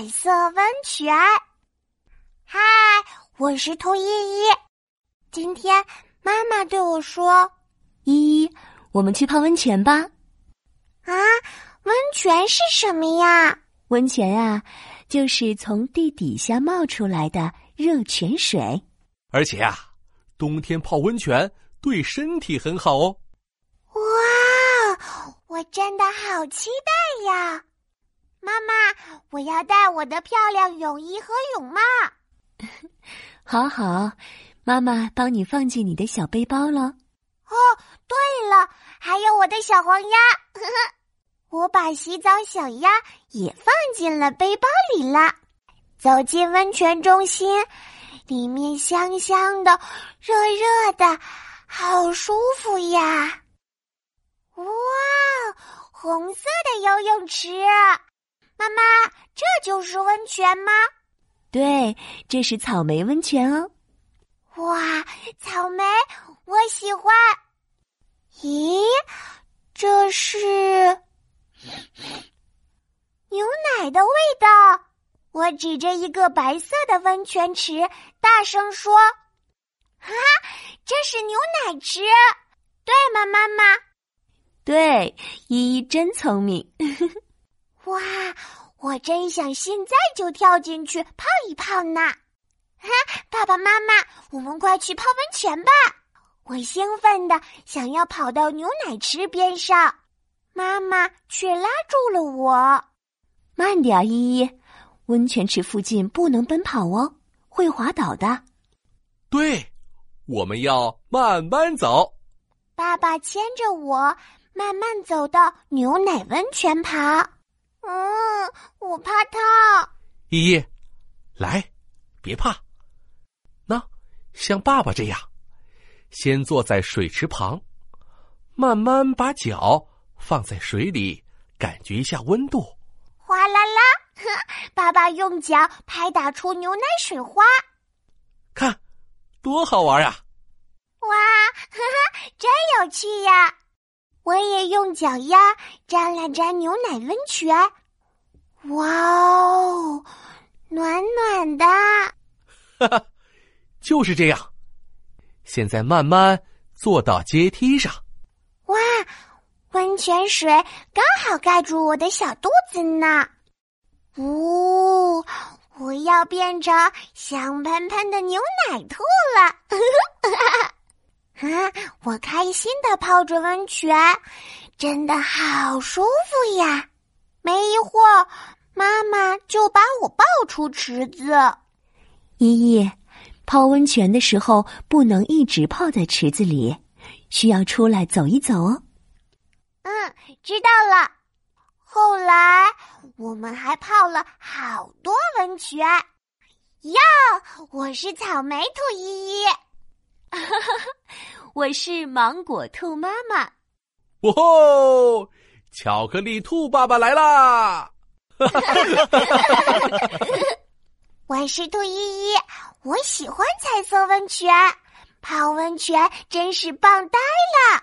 彩色温泉。嗨，我是兔依依。今天妈妈对我说：“依依，我们去泡温泉吧。”啊，温泉是什么呀？温泉啊，就是从地底下冒出来的热泉水。而且啊，冬天泡温泉对身体很好哦。哇，我真的好期待呀！妈妈，我要带我的漂亮泳衣和泳帽。好好，妈妈帮你放进你的小背包了。哦，对了，还有我的小黄鸭。呵呵，我把洗澡小鸭也放进了背包里了。走进温泉中心，里面香香的，热热的，好舒服呀！哇，红色的游泳池。妈妈，这就是温泉吗？对，这是草莓温泉哦。哇，草莓，我喜欢。咦，这是牛奶的味道。我指着一个白色的温泉池，大声说：“哈，这是牛奶池，对吗，妈妈？”对，依依真聪明。哇，我真想现在就跳进去泡一泡呢！哈，爸爸妈妈，我们快去泡温泉吧！我兴奋的想要跑到牛奶池边上，妈妈却拉住了我。慢点，依依，温泉池附近不能奔跑哦，会滑倒的。对，我们要慢慢走。爸爸牵着我慢慢走到牛奶温泉旁。嗯，我怕烫。依依，来，别怕。那，像爸爸这样，先坐在水池旁，慢慢把脚放在水里，感觉一下温度。哗啦啦，爸爸用脚拍打出牛奶水花，看，多好玩呀！哇，呵呵，真有趣呀！我也用脚丫沾了沾牛奶温泉，哇哦，暖暖的！哈哈，就是这样。现在慢慢坐到阶梯上。哇，温泉水刚好盖住我的小肚子呢。呜，我要变成香喷喷的牛奶兔了！啊！我开心的泡着温泉，真的好舒服呀！没一会儿，妈妈就把我抱出池子。依依，泡温泉的时候不能一直泡在池子里，需要出来走一走哦。嗯，知道了。后来我们还泡了好多温泉。哟，我是草莓兔依依。哈哈，我是芒果兔妈妈。哇吼！巧克力兔爸爸来啦！哈哈哈！我是兔依依，我喜欢彩色温泉，泡温泉真是棒呆了。